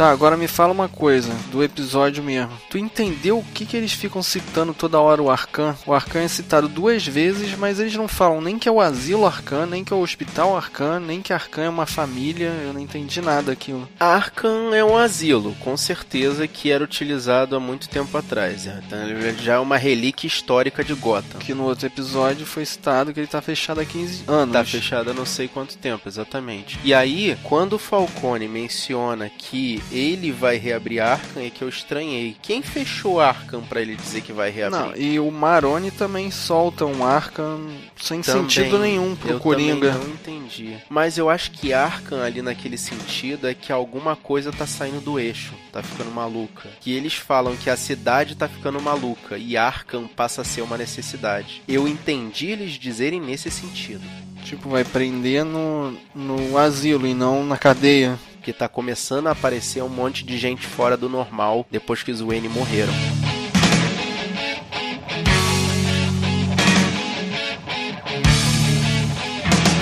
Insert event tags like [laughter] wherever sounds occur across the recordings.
Tá, agora me fala uma coisa do episódio mesmo. Tu entendeu o que, que eles ficam citando toda hora o Arcan? O Arcan é citado duas vezes, mas eles não falam nem que é o asilo Arcan, nem que é o hospital Arcan, nem que Arcan é uma família. Eu não entendi nada aquilo. Arcan é um asilo, com certeza que era utilizado há muito tempo atrás. né? Então, ele já é uma relíquia histórica de Gotham. Que no outro episódio foi citado que ele tá fechado há 15 anos. Tá fechado há não sei quanto tempo, exatamente. E aí, quando o Falcone menciona que ele vai reabrir Arkham, é que eu estranhei. Quem fechou Arkham pra ele dizer que vai reabrir? Não, e o Maroni também solta um Arkham sem Também. sentido nenhum pro eu Coringa. não entendi. Mas eu acho que Arkham ali naquele sentido é que alguma coisa tá saindo do eixo, tá ficando maluca. Que eles falam que a cidade tá ficando maluca e Arkham passa a ser uma necessidade. Eu entendi eles dizerem nesse sentido. Tipo, vai prender no, no asilo e não na cadeia. Que tá começando a aparecer um monte de gente fora do normal depois que os Wayne morreram.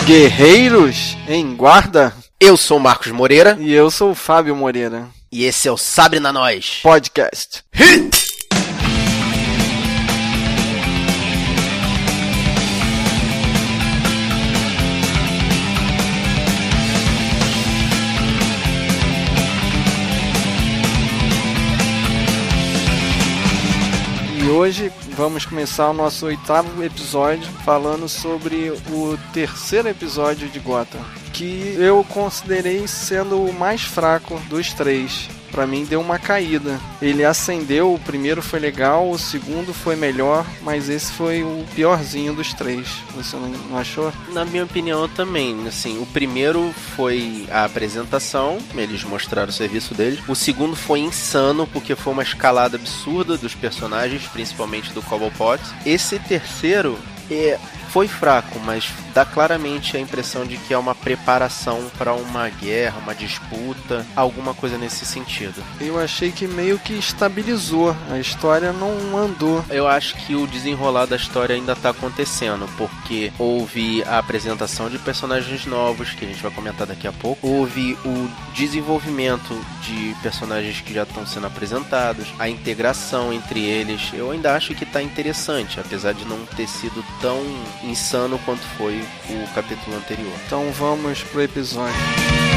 Guerreiros em guarda. Eu sou o Marcos Moreira E eu sou o Fábio Moreira. e esse é o Sabre na Nós. Podcast. E hoje vamos começar o nosso oitavo episódio falando sobre o terceiro episódio de Gotham, que eu considerei sendo o mais fraco dos três. Pra mim deu uma caída. Ele acendeu, o primeiro foi legal, o segundo foi melhor, mas esse foi o piorzinho dos três. Você não, não achou? Na minha opinião também, assim, o primeiro foi a apresentação, eles mostraram o serviço deles. O segundo foi insano, porque foi uma escalada absurda dos personagens, principalmente do Cobblepot. Esse terceiro é, foi fraco, mas dá claramente a impressão de que é uma preparação para uma guerra, uma disputa, alguma coisa nesse sentido. Eu achei que meio que estabilizou. A história não andou. Eu acho que o desenrolar da história ainda tá acontecendo, porque houve a apresentação de personagens novos, que a gente vai comentar daqui a pouco, houve o desenvolvimento de personagens que já estão sendo apresentados, a integração entre eles. Eu ainda acho que tá interessante, apesar de não ter sido tão insano quanto foi o capítulo anterior. Então vamos pro episódio.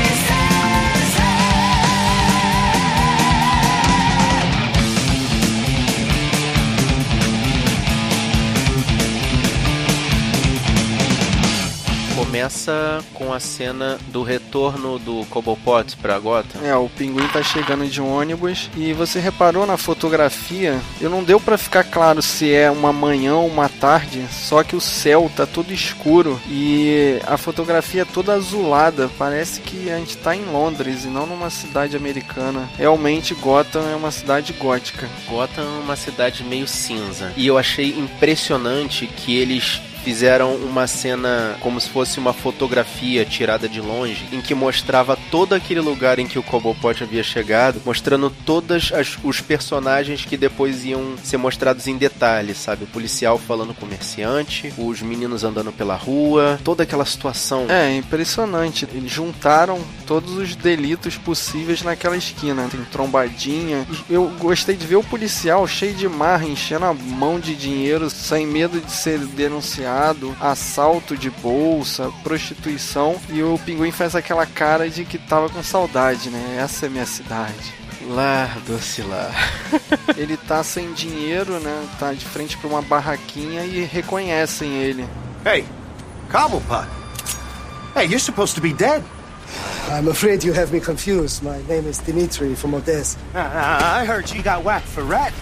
Começa com a cena do retorno do Cobblepot pra Gotham. É, o pinguim tá chegando de ônibus e você reparou na fotografia, eu não deu pra ficar claro se é uma manhã ou uma tarde, só que o céu tá todo escuro e a fotografia é toda azulada, parece que a gente tá em Londres e não numa cidade americana. Realmente Gotham é uma cidade gótica. Gotham é uma cidade meio cinza. E eu achei impressionante que eles fizeram uma cena como se fosse uma fotografia tirada de longe, em que mostrava todo aquele lugar em que o Cobblepot havia chegado, mostrando todos os personagens que depois iam ser mostrados em detalhes, sabe? O policial falando com o comerciante, os meninos andando pela rua, toda aquela situação. É, impressionante. Eles juntaram todos os delitos possíveis naquela esquina. Tem trombadinha. Eu gostei de ver o policial cheio de marra, enchendo a mão de dinheiro, sem medo de ser denunciado, assalto de bolsa, prostituição. E o pinguim faz aquela cara de que tava com saudade, né? Essa é minha cidade. Lá, doce lá. [laughs] Ele tá sem dinheiro, né? Tá de frente pra uma barraquinha e reconhecem ele. Hey, Cobblepot. Hey, you're supposed to be dead. I'm afraid you have me confused. My name is Dimitri from Odessa. Uh, I heard you got whacked for rat.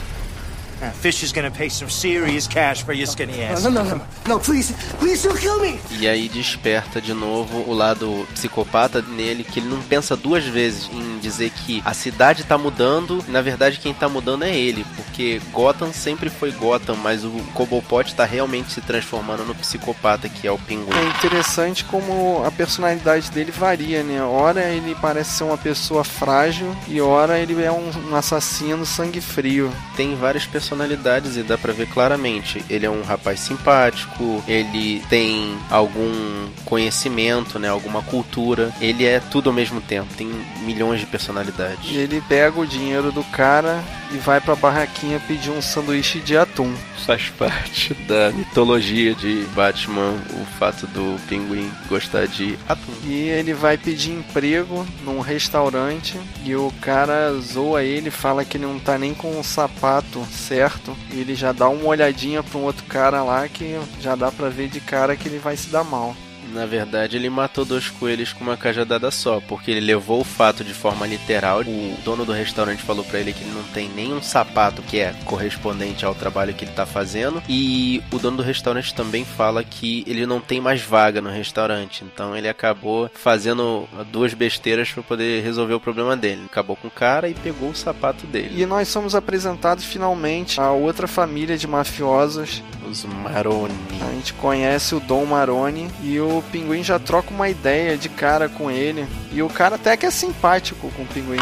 Uh, Fish is gonna pay some serious cash for your skinny ass. No, no, no, no. No, please, please don't kill me. E aí desperta de novo o lado psicopata nele, que ele não pensa duas vezes em dizer que a cidade tá mudando, e na verdade quem tá mudando é ele, porque Gotham sempre foi Gotham, mas o Cobblepot tá realmente se transformando no psicopata que é o Pinguim. É interessante como a personalidade dele varia, né? Ora ele parece ser uma pessoa frágil e ora ele é um, um assassino sangue frio. Tem vários personagens personalidades e dá pra ver claramente. Ele é um rapaz simpático, ele tem algum conhecimento, né? Alguma cultura. Ele é tudo ao mesmo tempo, tem milhões de personalidades. Ele pega o dinheiro do cara e vai pra barraquinha pedir um sanduíche de atum. Faz parte da mitologia de Batman o fato do pinguim gostar de atum. E ele vai pedir emprego num restaurante e o cara zoa ele, fala que ele não tá nem com o sapato certo. E ele já dá uma olhadinha pra um outro cara lá que já dá pra ver de cara que ele vai se dar mal. Na verdade, ele matou dois coelhos com uma cajadada só, porque ele levou o fato de forma literal. O dono do restaurante falou para ele que ele não tem nenhum sapato que é correspondente ao trabalho que ele tá fazendo, e o dono do restaurante também fala que ele não tem mais vaga no restaurante. Então ele acabou fazendo duas besteiras para poder resolver o problema dele. Acabou com o cara e pegou o sapato dele. E nós somos apresentados finalmente a outra família de mafiosos. Os Maroni. A gente conhece o Dom Maroni e o Pinguim já troca uma ideia de cara com ele. E o cara até que é simpático com o Pinguim.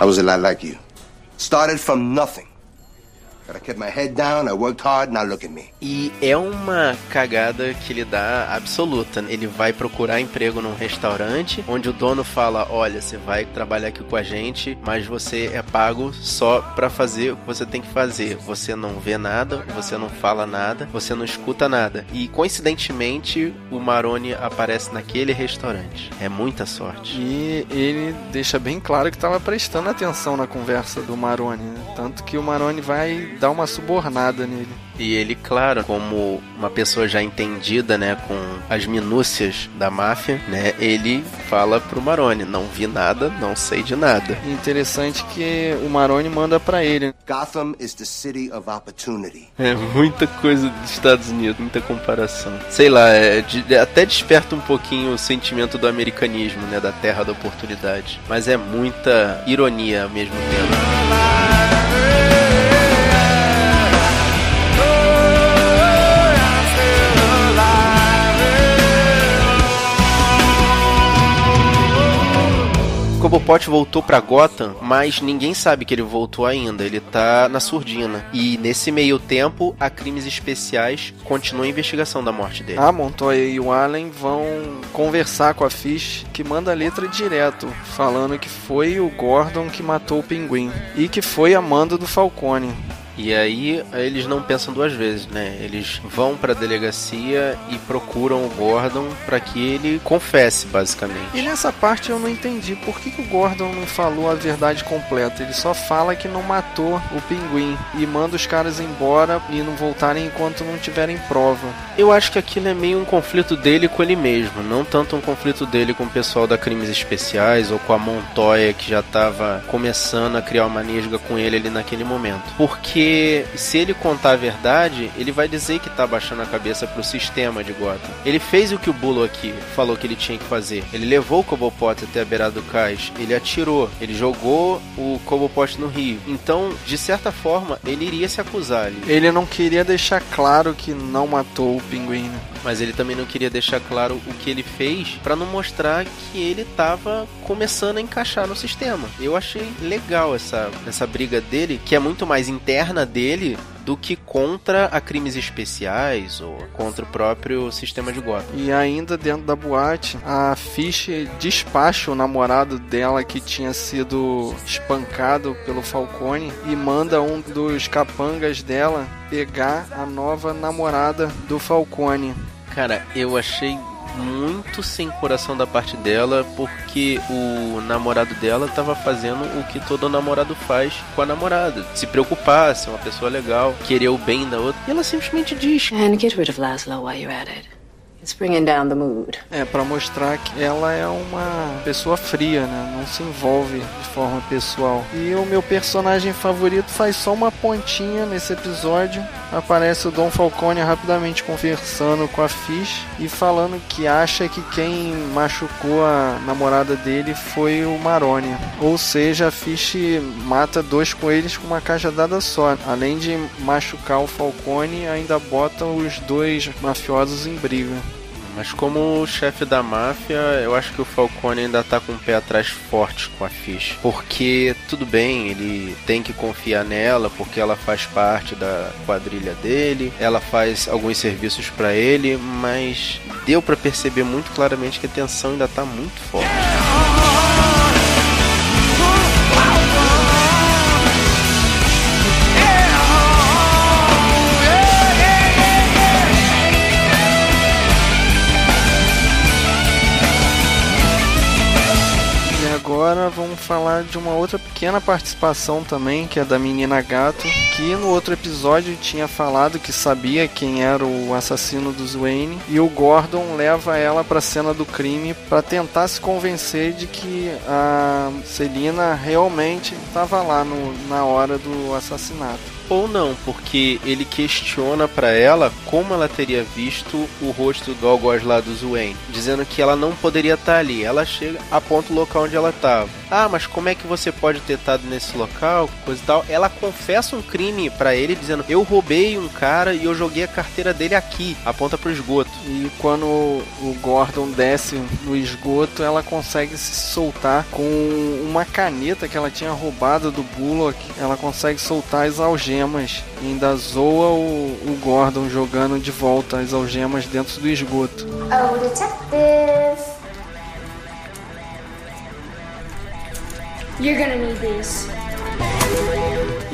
I was a lot like you. Started from nothing. E é uma cagada que ele dá absoluta. Ele vai procurar emprego num restaurante onde o dono fala: Olha, você vai trabalhar aqui com a gente, mas você é pago só pra fazer o que você tem que fazer. Você não vê nada, você não fala nada, você não escuta nada. E coincidentemente, o Maroni aparece naquele restaurante. É muita sorte. E ele deixa bem claro que estava prestando atenção na conversa do Maroni. Né? Tanto que o Maroni vai dar uma subornada nele. E ele, claro, como uma pessoa já entendida, né, com as minúcias da máfia, né, ele fala pro Maroni: Não vi nada, não sei de nada. Interessante que o Maroni manda para ele. Gotham is the city of opportunity. É muita coisa dos Estados Unidos, muita comparação. Sei lá, é, de, até desperta um pouquinho o sentimento do americanismo, né, da terra da oportunidade. Mas é muita ironia ao mesmo tempo. Cobblepot voltou para Gotham, mas ninguém sabe que ele voltou ainda. Ele tá na surdina. E nesse meio tempo, a Crimes Especiais continua a investigação da morte dele. A Montoya e o Allen vão conversar com a Fish, que manda a letra direto, falando que foi o Gordon que matou o Pinguim e que foi a manda do Falcone. E aí eles não pensam duas vezes, né? Eles vão para a delegacia e procuram o Gordon para que ele confesse, basicamente. E nessa parte eu não entendi por que, que o Gordon não falou a verdade completa. Ele só fala que não matou o pinguim e manda os caras embora e não voltarem enquanto não tiverem prova. Eu acho que aquilo é meio um conflito dele com ele mesmo, não tanto um conflito dele com o pessoal da Crimes Especiais ou com a Montoya que já estava começando a criar uma nesga com ele ali naquele momento. Porque porque se ele contar a verdade, ele vai dizer que tá baixando a cabeça pro sistema de Gotham. Ele fez o que o Bullock falou que ele tinha que fazer. Ele levou o Cobblepot até a beirada do cais, ele atirou, ele jogou o Cobblepot no rio. Então, de certa forma, ele iria se acusar ali. Ele não queria deixar claro que não matou o pinguim, né? Mas ele também não queria deixar claro o que ele fez para não mostrar que ele estava começando a encaixar no sistema. Eu achei legal essa, essa briga dele, que é muito mais interna dele do que contra a crimes especiais ou contra o próprio sistema de Gotham. E ainda dentro da boate, a Fish despacha o namorado dela que tinha sido espancado pelo Falcone e manda um dos capangas dela pegar a nova namorada do Falcone. Cara, eu achei muito sem coração da parte dela, porque o namorado dela tava fazendo o que todo namorado faz com a namorada. Se preocupar, ser uma pessoa legal, querer o bem da outra. E ela simplesmente diz: And get rid of Laszlo while you're at it. Down the mood. É, para mostrar que ela é uma pessoa fria, né? Não se envolve de forma pessoal. E o meu personagem favorito faz só uma pontinha nesse episódio. Aparece o Dom Falcone rapidamente conversando com a Fish e falando que acha que quem machucou a namorada dele foi o Maroni. Ou seja, a Fish mata dois coelhos com uma cajadada só. Além de machucar o Falcone, ainda bota os dois mafiosos em briga. Mas como chefe da máfia, eu acho que o Falcone ainda tá com o pé atrás forte com a Fish. Porque, tudo bem, ele tem que confiar nela, porque ela faz parte da quadrilha dele, ela faz alguns serviços para ele, mas deu para perceber muito claramente que a tensão ainda tá muito forte. Falar de uma outra pequena participação também, que é da menina gato, que no outro episódio tinha falado que sabia quem era o assassino dos Wayne, e o Gordon leva ela para a cena do crime para tentar se convencer de que a Celina realmente estava lá no, na hora do assassinato ou não, porque ele questiona para ela como ela teria visto o rosto do algoz lá do Wayne, dizendo que ela não poderia estar tá ali. Ela chega, aponta o local onde ela estava. Ah, mas como é que você pode ter estado nesse local, coisa e tal? Ela confessa um crime para ele, dizendo: Eu roubei um cara e eu joguei a carteira dele aqui. Aponta pro esgoto. E quando o Gordon desce no esgoto, ela consegue se soltar com uma caneta que ela tinha roubado do Bullock. Ela consegue soltar as algemas e ainda zoa o, o Gordon jogando de volta as algemas dentro do esgoto. Oh, detective! You're gonna need these.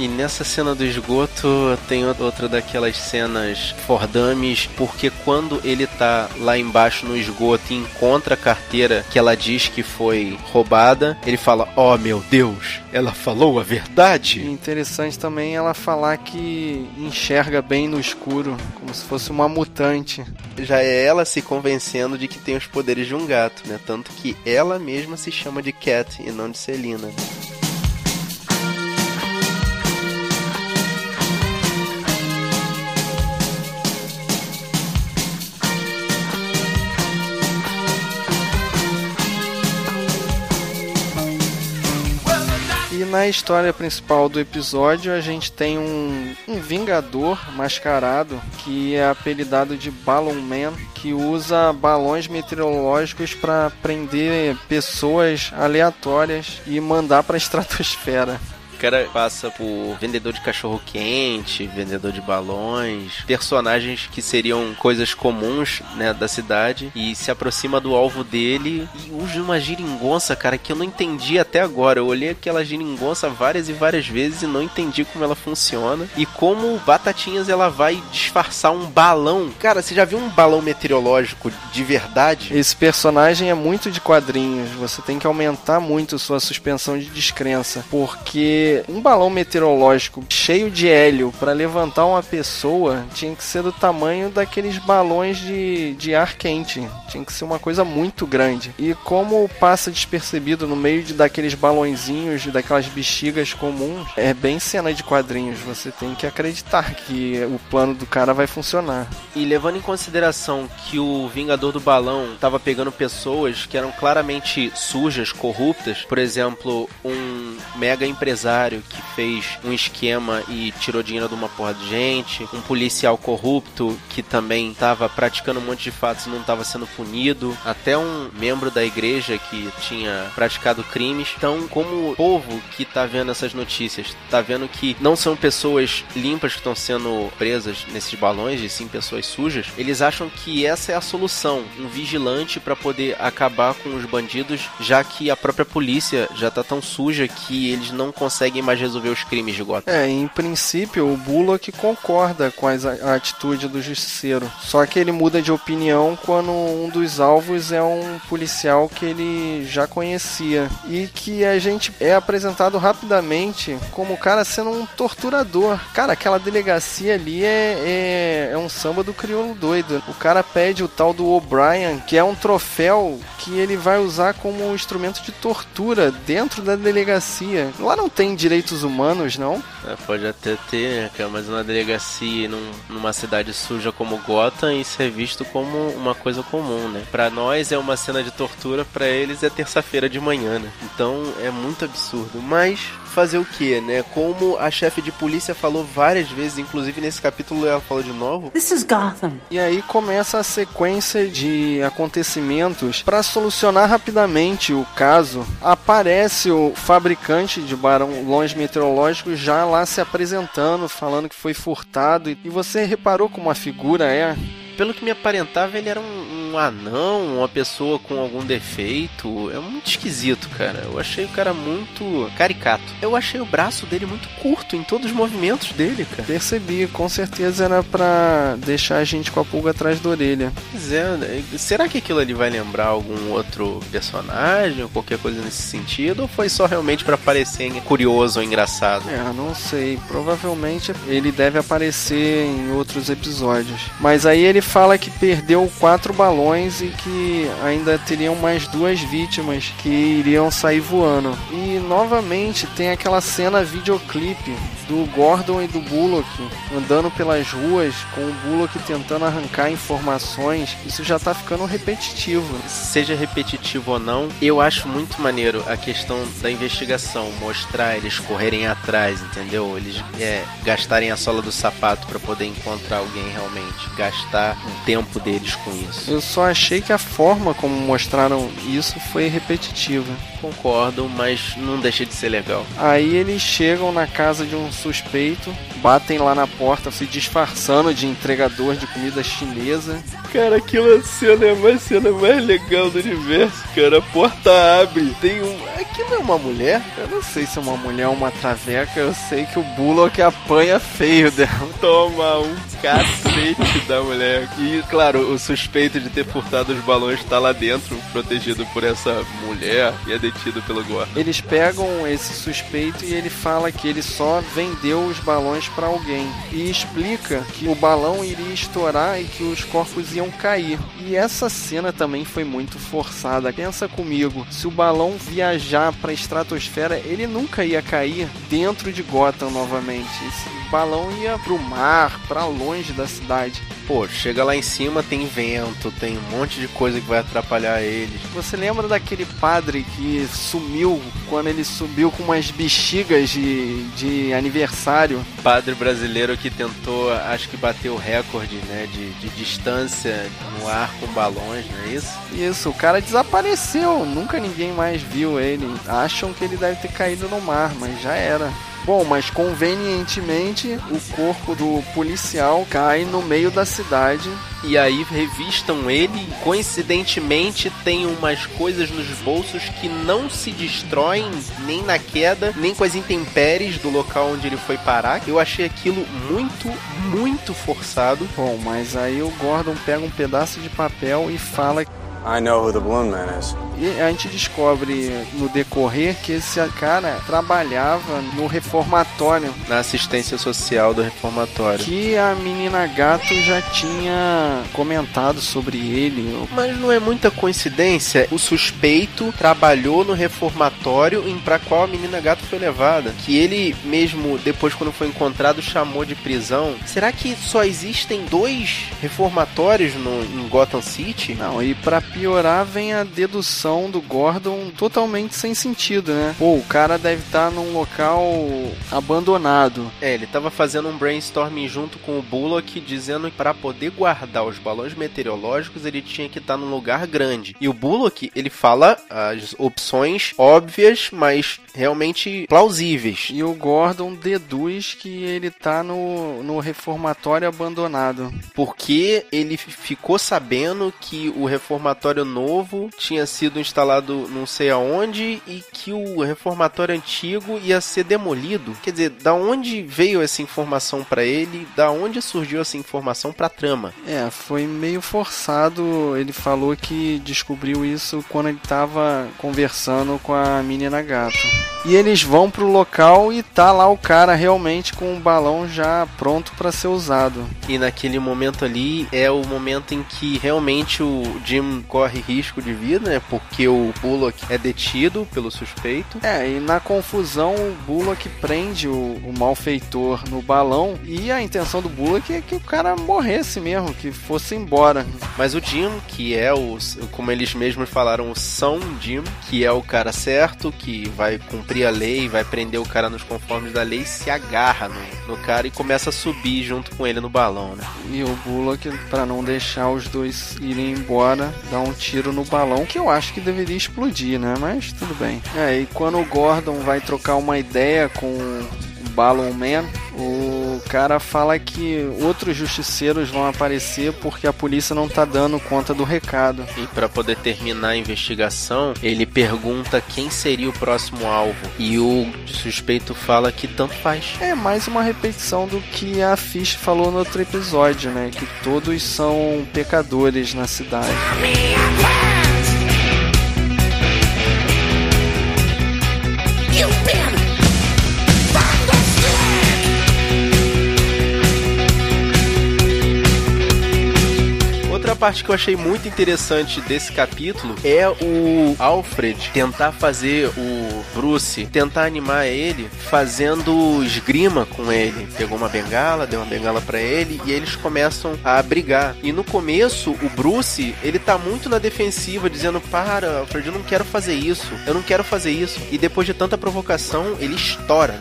E nessa cena do esgoto tem outra daquelas cenas fordames, porque quando ele tá lá embaixo no esgoto e encontra a carteira que ela diz que foi roubada, ele fala: Oh meu Deus, ela falou a verdade. E interessante também ela falar que enxerga bem no escuro, como se fosse uma mutante. Já é ela se convencendo de que tem os poderes de um gato, né? Tanto que ela mesma se chama de Cat e não de Selina. Na história principal do episódio, a gente tem um, um Vingador mascarado que é apelidado de Balloon Man, que usa balões meteorológicos para prender pessoas aleatórias e mandar para a estratosfera cara passa por vendedor de cachorro quente, vendedor de balões, personagens que seriam coisas comuns, né, da cidade e se aproxima do alvo dele e usa uma giringonça, cara, que eu não entendi até agora. Eu olhei aquela giringonça várias e várias vezes e não entendi como ela funciona e como Batatinhas ela vai disfarçar um balão. Cara, você já viu um balão meteorológico de verdade? Esse personagem é muito de quadrinhos. Você tem que aumentar muito sua suspensão de descrença, um balão meteorológico cheio de hélio para levantar uma pessoa tinha que ser do tamanho daqueles balões de, de ar quente. Tinha que ser uma coisa muito grande. E como passa despercebido no meio de daqueles balõezinhos, daquelas bexigas comuns, é bem cena de quadrinhos. Você tem que acreditar que o plano do cara vai funcionar. E levando em consideração que o Vingador do Balão estava pegando pessoas que eram claramente sujas, corruptas, por exemplo, um mega empresário empresário que fez um esquema e tirou dinheiro de uma porra de gente, um policial corrupto que também estava praticando um monte de fatos e não estava sendo punido, até um membro da igreja que tinha praticado crimes. Então, como o povo que está vendo essas notícias está vendo que não são pessoas limpas que estão sendo presas nesses balões, e sim pessoas sujas, eles acham que essa é a solução, um vigilante para poder acabar com os bandidos, já que a própria polícia já está tão suja que eles não conseguem conseguem mais resolver os crimes de Gotham. É, em princípio, o Bullock concorda com a atitude do justiceiro. Só que ele muda de opinião quando um dos alvos é um policial que ele já conhecia. E que a gente é apresentado rapidamente como o cara sendo um torturador. Cara, aquela delegacia ali é, é, é um samba do crioulo doido. O cara pede o tal do O'Brien, que é um troféu que ele vai usar como um instrumento de tortura dentro da delegacia. Lá não tem direitos humanos, não? É, pode até ter, mas uma delegacia num, numa cidade suja como Gotham, isso é visto como uma coisa comum, né? Pra nós é uma cena de tortura, para eles é terça-feira de manhã, né? Então é muito absurdo. Mas fazer o quê, né? Como a chefe de polícia falou várias vezes, inclusive nesse capítulo ela falou de novo. This is Gotham. E aí começa a sequência de acontecimentos para solucionar rapidamente o caso. Aparece o fabricante de balões meteorológicos já lá se apresentando, falando que foi furtado. E você reparou como a figura é? Pelo que me aparentava, ele era um, um anão, uma pessoa com algum defeito. É muito esquisito, cara. Eu achei o cara muito caricato. Eu achei o braço dele muito curto em todos os movimentos dele, cara. Percebi, com certeza era pra deixar a gente com a pulga atrás da orelha. Pois é, né? será que aquilo ali vai lembrar algum outro personagem ou qualquer coisa nesse sentido? Ou foi só realmente pra parecer curioso ou engraçado? É, não sei. Provavelmente ele deve aparecer em outros episódios. Mas aí ele fala que perdeu quatro balões e que ainda teriam mais duas vítimas que iriam sair voando. E novamente tem aquela cena videoclipe do Gordon e do Bullock andando pelas ruas com o Bullock tentando arrancar informações. Isso já tá ficando repetitivo. Seja repetitivo ou não, eu acho muito maneiro a questão da investigação, mostrar eles correrem atrás, entendeu? Eles é, gastarem a sola do sapato para poder encontrar alguém realmente, gastar o tempo deles com isso. Eu só achei que a forma como mostraram isso foi repetitiva. Concordo, mas não deixa de ser legal. Aí eles chegam na casa de um suspeito, batem lá na porta se disfarçando de entregador de comida chinesa. Cara, aquela cena é a cena mais legal do universo, cara. A porta abre, tem um. Aquilo é uma mulher? Eu não sei se é uma mulher ou uma traveca, eu sei que o Bullock apanha feio dela. [laughs] Toma um cacete da mulher. E, claro, o suspeito de ter furtado os balões tá lá dentro, protegido por essa mulher e é detido pelo Gordon. Eles pegam esse suspeito e ele fala que ele só vendeu os balões para alguém. E explica que o balão iria estourar e que os corpos iam cair. E essa cena também foi muito forçada. Pensa comigo, se o balão viajar para a estratosfera, ele nunca ia cair dentro de Gotham novamente. Esse balão ia pro mar, para longe da cidade. Pô, chega lá em cima, tem vento, tem um monte de coisa que vai atrapalhar eles. Você lembra daquele padre que sumiu quando ele subiu com umas bexigas de, de aniversário? Padre brasileiro que tentou, acho que bateu o recorde, né, de, de distância no ar com balões, não é isso? Isso, o cara desapareceu, nunca ninguém mais viu ele. Acham que ele deve ter caído no mar, mas já era. Bom, mas convenientemente o corpo do policial cai no meio da cidade. E aí revistam ele. Coincidentemente, tem umas coisas nos bolsos que não se destroem nem na queda, nem com as intempéries do local onde ele foi parar. Eu achei aquilo muito, muito forçado. Bom, mas aí o Gordon pega um pedaço de papel e fala I know who the balloon man is. E a gente descobre no decorrer que esse cara trabalhava no reformatório. Na assistência social do reformatório. Que a menina gato já tinha comentado sobre ele. Mas não é muita coincidência. O suspeito trabalhou no reformatório em para qual a menina gato foi levada. Que ele mesmo, depois quando foi encontrado, chamou de prisão. Será que só existem dois reformatórios no, em Gotham City? Não, e para piorar vem a dedução do Gordon totalmente sem sentido, né? Pô, o cara deve estar num local abandonado. É, ele tava fazendo um brainstorming junto com o Bullock, dizendo que para poder guardar os balões meteorológicos ele tinha que estar num lugar grande. E o Bullock, ele fala as opções óbvias, mas realmente plausíveis. E o Gordon deduz que ele tá no, no reformatório abandonado. Porque ele ficou sabendo que o reformatório novo tinha sido instalado não sei aonde e que o reformatório antigo ia ser demolido. Quer dizer, da onde veio essa informação para ele? Da onde surgiu essa informação para trama? É, foi meio forçado. Ele falou que descobriu isso quando ele tava conversando com a menina gato. E eles vão pro local e tá lá o cara realmente com o balão já pronto para ser usado. E naquele momento ali é o momento em que realmente o Jim corre risco de vida, né? Por porque o Bullock é detido pelo suspeito. É, e na confusão o Bullock prende o, o malfeitor no balão e a intenção do Bullock é que o cara morresse mesmo, que fosse embora. Mas o Jim, que é o, como eles mesmos falaram, o São Jim, que é o cara certo, que vai cumprir a lei, vai prender o cara nos conformes da lei, se agarra no, no cara e começa a subir junto com ele no balão, né? E o Bullock, para não deixar os dois irem embora, dá um tiro no balão, que eu acho que deveria explodir, né? Mas tudo bem. É, e quando o Gordon vai trocar uma ideia com o Balloon Man, o cara fala que outros justiceiros vão aparecer porque a polícia não tá dando conta do recado. E para poder terminar a investigação, ele pergunta quem seria o próximo alvo. E o suspeito fala que tanto faz. É mais uma repetição do que a Fish falou no outro episódio, né? Que todos são pecadores na cidade. Parte que eu achei muito interessante desse capítulo é o Alfred tentar fazer o Bruce, tentar animar ele fazendo esgrima com ele. Pegou uma bengala, deu uma bengala para ele e eles começam a brigar. E no começo, o Bruce, ele tá muito na defensiva, dizendo: Para, Alfred, eu não quero fazer isso, eu não quero fazer isso. E depois de tanta provocação, ele estoura.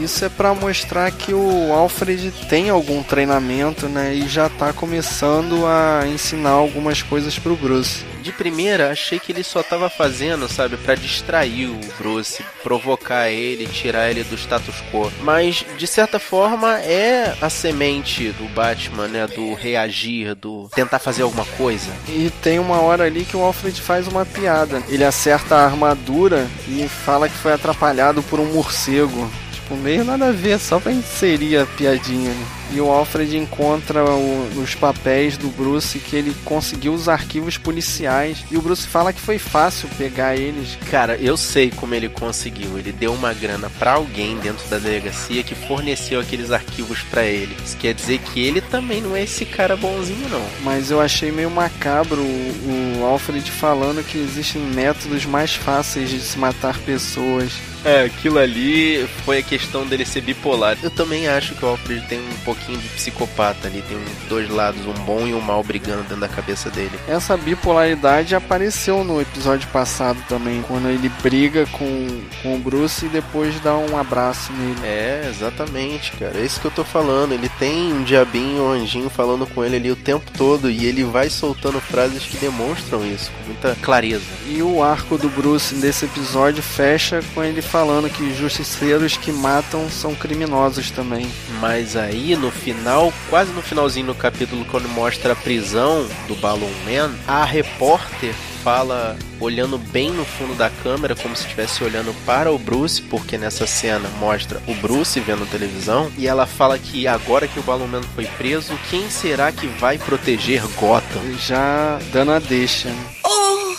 Isso é para mostrar que o Alfred tem algum treinamento, né? E já tá começando a ensinar algumas coisas pro Bruce. De primeira, achei que ele só tava fazendo, sabe, para distrair o Bruce, provocar ele, tirar ele do status quo. Mas, de certa forma, é a semente do Batman, né? Do reagir, do tentar fazer alguma coisa. E tem uma hora ali que o Alfred faz uma piada. Ele acerta a armadura e fala que foi atrapalhado por um morcego. Tipo, meio nada a ver, só pra inserir a piadinha, né? E o Alfred encontra o, os papéis do Bruce que ele conseguiu os arquivos policiais. E o Bruce fala que foi fácil pegar eles. Cara, eu sei como ele conseguiu. Ele deu uma grana para alguém dentro da delegacia que forneceu aqueles arquivos para ele. Isso quer dizer que ele também não é esse cara bonzinho, não. Mas eu achei meio macabro o, o Alfred falando que existem métodos mais fáceis de se matar pessoas. É, aquilo ali foi a questão dele ser bipolar. Eu também acho que o Alfred tem um pouquinho de psicopata ali, tem dois lados, um bom e um mal brigando dentro da cabeça dele. Essa bipolaridade apareceu no episódio passado também, quando ele briga com, com o Bruce e depois dá um abraço nele. É, exatamente, cara. É isso que eu tô falando. Ele tem um diabinho, um anjinho falando com ele ali o tempo todo e ele vai soltando frases que demonstram isso com muita clareza. E o arco do Bruce nesse episódio fecha com ele falando que justiceiros que matam são criminosos também. Mas aí no final, quase no finalzinho do capítulo, quando mostra a prisão do Balloon Man, a repórter fala olhando bem no fundo da câmera, como se estivesse olhando para o Bruce, porque nessa cena mostra o Bruce vendo televisão, e ela fala que agora que o Balloon Man foi preso, quem será que vai proteger Gotham? Já dando a deixa. né? Oh!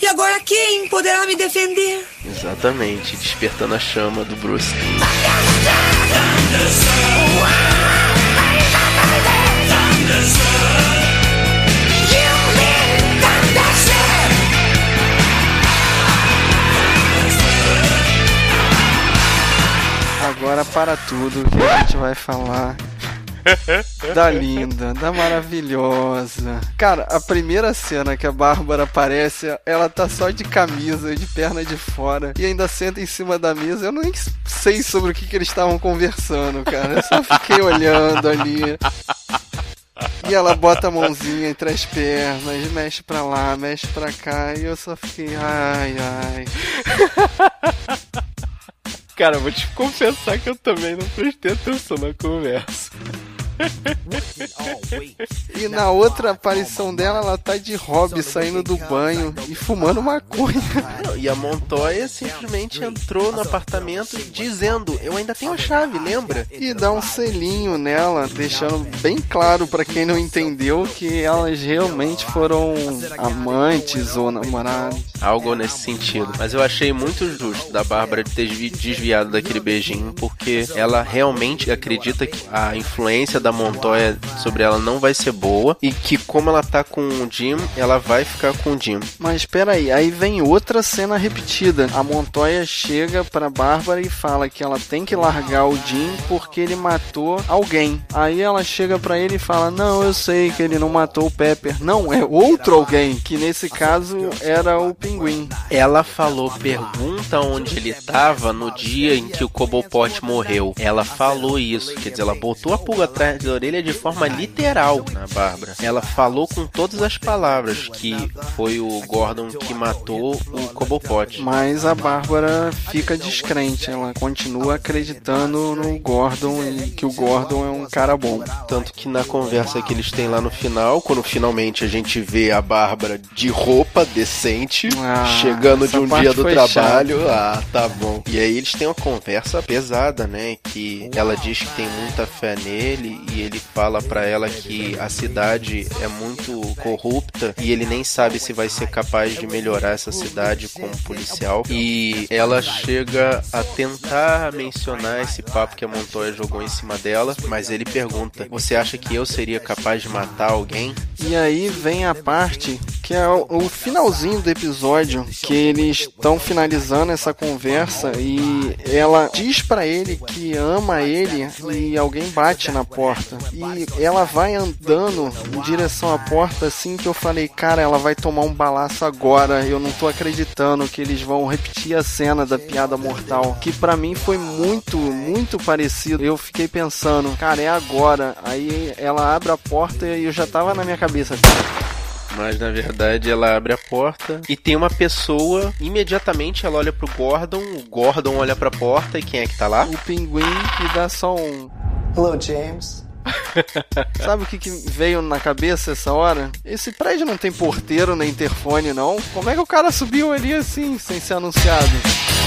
E agora quem poderá me defender? Exatamente, despertando a chama do Bruce. Agora para tudo que a gente vai falar [laughs] da linda, da maravilhosa. Cara, a primeira cena que a Bárbara aparece, ela tá só de camisa, de perna de fora, e ainda senta em cima da mesa. Eu nem sei sobre o que, que eles estavam conversando, cara. Eu só fiquei olhando ali. E ela bota a mãozinha entre as pernas, mexe pra lá, mexe pra cá, e eu só fiquei, ai, ai. Cara, vou te confessar que eu também não prestei atenção na conversa. E na outra aparição dela, ela tá de hobby, saindo do banho e fumando maconha. E a Montoya simplesmente entrou no apartamento dizendo: Eu ainda tenho a chave, lembra? E dá um selinho nela, deixando bem claro pra quem não entendeu que elas realmente foram amantes ou namorados. Algo nesse sentido. Mas eu achei muito justo da Bárbara de ter desvi- desviado daquele beijinho, porque ela realmente acredita que a influência da Montoya sobre ela não vai ser boa e que como ela tá com o Jim, ela vai ficar com o Jim. Mas espera aí, aí vem outra cena repetida. A Montoya chega pra Bárbara e fala que ela tem que largar o Jim porque ele matou alguém. Aí ela chega pra ele e fala: "Não, eu sei que ele não matou o Pepper. Não, é outro alguém, que nesse caso era o Pinguim." Ela falou: "Pergunta onde ele tava no dia em que o Cobblepot morreu." Ela falou isso, quer dizer, ela botou a pulga atrás da orelha de forma literal na Bárbara. Ela falou com todas as palavras que foi o Gordon que matou o Cobblepot. Mas a Bárbara fica descrente, ela continua acreditando no Gordon e que o Gordon é um cara bom. Tanto que na conversa que eles têm lá no final, quando finalmente a gente vê a Bárbara de roupa decente, Ah, chegando de um dia do trabalho, ah, tá bom. E aí eles têm uma conversa pesada, né? Que ela diz que tem muita fé nele e ele fala pra ela que a cidade é muito corrupta e ele nem sabe se vai ser capaz de melhorar essa cidade como policial. E ela chega a tentar mencionar esse papo que a Montoya jogou em cima dela, mas ele pergunta: Você acha que eu seria capaz de matar alguém? E aí vem a parte que é o, finalzinho do episódio, que eles estão finalizando essa conversa e ela diz pra ele que ama ele e alguém bate na porta. E ela vai andando em direção à porta assim que eu falei, cara, ela vai tomar um balaço agora. Eu não tô acreditando que eles vão repetir a cena da piada mortal, que pra mim foi muito, muito parecido. Eu fiquei pensando, cara, é agora. Aí ela abre a porta e eu já tava na minha cabeça. Mas na verdade ela abre a porta e tem uma pessoa. Imediatamente ela olha pro Gordon, o Gordon olha pra porta e quem é que tá lá? O pinguim que dá só um. Hello, James. [laughs] Sabe o que, que veio na cabeça essa hora? Esse prédio não tem porteiro nem interfone, não. Como é que o cara subiu ali assim, sem ser anunciado?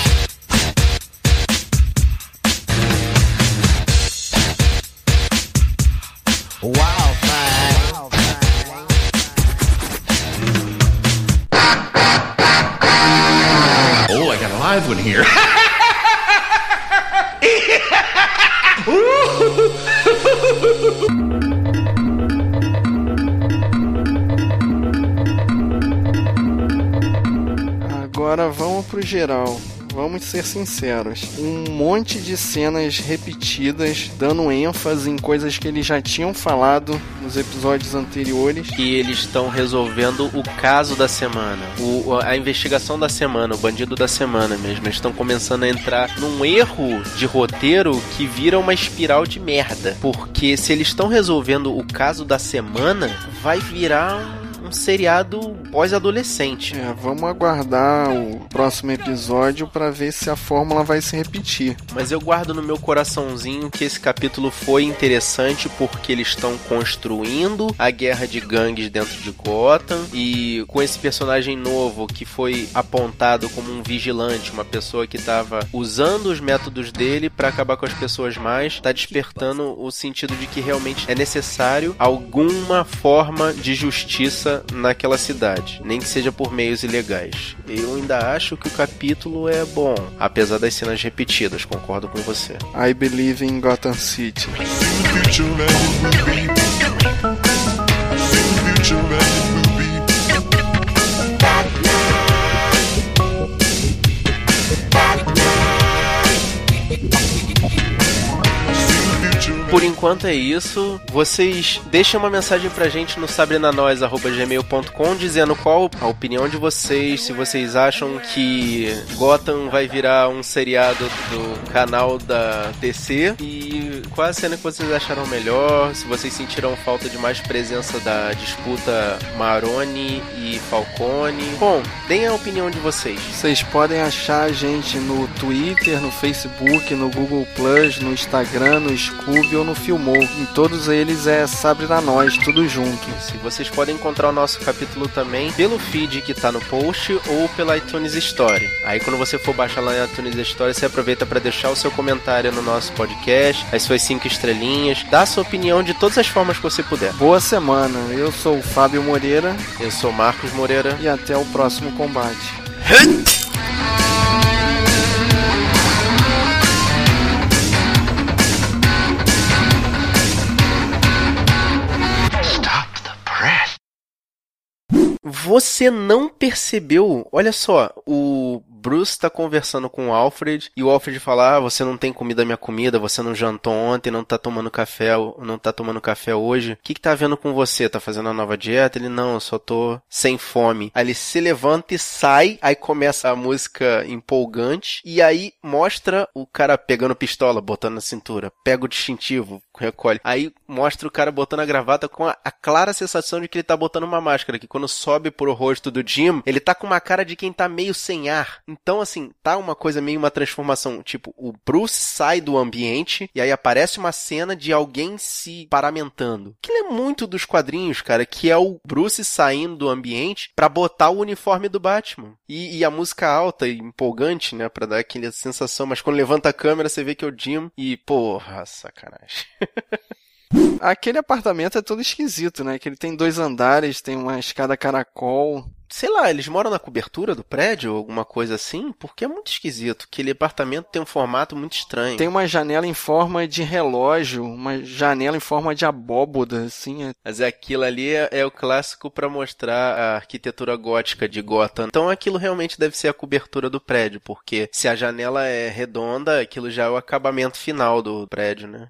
Geral. Vamos ser sinceros. Um monte de cenas repetidas, dando ênfase em coisas que eles já tinham falado nos episódios anteriores. Que eles estão resolvendo o caso da semana, o, a investigação da semana, o bandido da semana mesmo. Eles estão começando a entrar num erro de roteiro que vira uma espiral de merda. Porque se eles estão resolvendo o caso da semana, vai virar um um seriado pós-adolescente. É, vamos aguardar o próximo episódio para ver se a fórmula vai se repetir. Mas eu guardo no meu coraçãozinho que esse capítulo foi interessante porque eles estão construindo a guerra de gangues dentro de Gotham e com esse personagem novo que foi apontado como um vigilante, uma pessoa que estava usando os métodos dele para acabar com as pessoas mais, está despertando o sentido de que realmente é necessário alguma forma de justiça naquela cidade, nem que seja por meios ilegais. Eu ainda acho que o capítulo é bom, apesar das cenas repetidas, concordo com você. I believe in Gotham City. Por enquanto é isso. Vocês deixem uma mensagem pra gente no sabrinanois.gmail.com dizendo qual a opinião de vocês, se vocês acham que Gotham vai virar um seriado do canal da DC e qual a cena que vocês acharam melhor, se vocês sentiram falta de mais presença da disputa Maroni e Falcone. Bom, deem a opinião de vocês. Vocês podem achar a gente no Twitter, no Facebook, no Google Plus, no Instagram, no Scooby ou no Filmou. Em todos eles é Sabrina Nós, tudo junto. Se vocês podem encontrar o nosso capítulo também pelo feed que tá no post ou pela iTunes Story. Aí quando você for baixar lá na iTunes Story, você aproveita para deixar o seu comentário no nosso podcast, as suas cinco estrelinhas, dá sua opinião de todas as formas que você puder. Boa semana, eu sou o Fábio Moreira. Eu sou Marcos Moreira. E até o próximo combate. você não percebeu. Olha só, o Bruce tá conversando com o Alfred e o Alfred fala: ah, você não tem comida minha comida, você não jantou ontem, não tá tomando café, não tá tomando café hoje. O que que tá havendo com você? Tá fazendo a nova dieta? Ele, não, eu só tô sem fome. Aí ele se levanta e sai, aí começa a música empolgante e aí mostra o cara pegando pistola, botando na cintura, pega o distintivo, recolhe. Aí mostra o cara botando a gravata com a, a clara sensação de que ele tá botando uma máscara, que quando sobe pro rosto do Jim, ele tá com uma cara de quem tá meio sem ar. Então, assim, tá uma coisa meio uma transformação. Tipo, o Bruce sai do ambiente e aí aparece uma cena de alguém se paramentando. Que é muito dos quadrinhos, cara, que é o Bruce saindo do ambiente para botar o uniforme do Batman. E, e, a música alta e empolgante, né, pra dar aquela sensação. Mas quando levanta a câmera, você vê que é o Jim e, porra, sacanagem. [laughs] [laughs] Aquele apartamento é todo esquisito, né? Que ele tem dois andares, tem uma escada caracol sei lá, eles moram na cobertura do prédio ou alguma coisa assim? Porque é muito esquisito. Aquele apartamento tem um formato muito estranho. Tem uma janela em forma de relógio, uma janela em forma de abóboda, assim. É... Mas é aquilo ali é, é o clássico para mostrar a arquitetura gótica de Gotham. Então aquilo realmente deve ser a cobertura do prédio, porque se a janela é redonda, aquilo já é o acabamento final do prédio, né?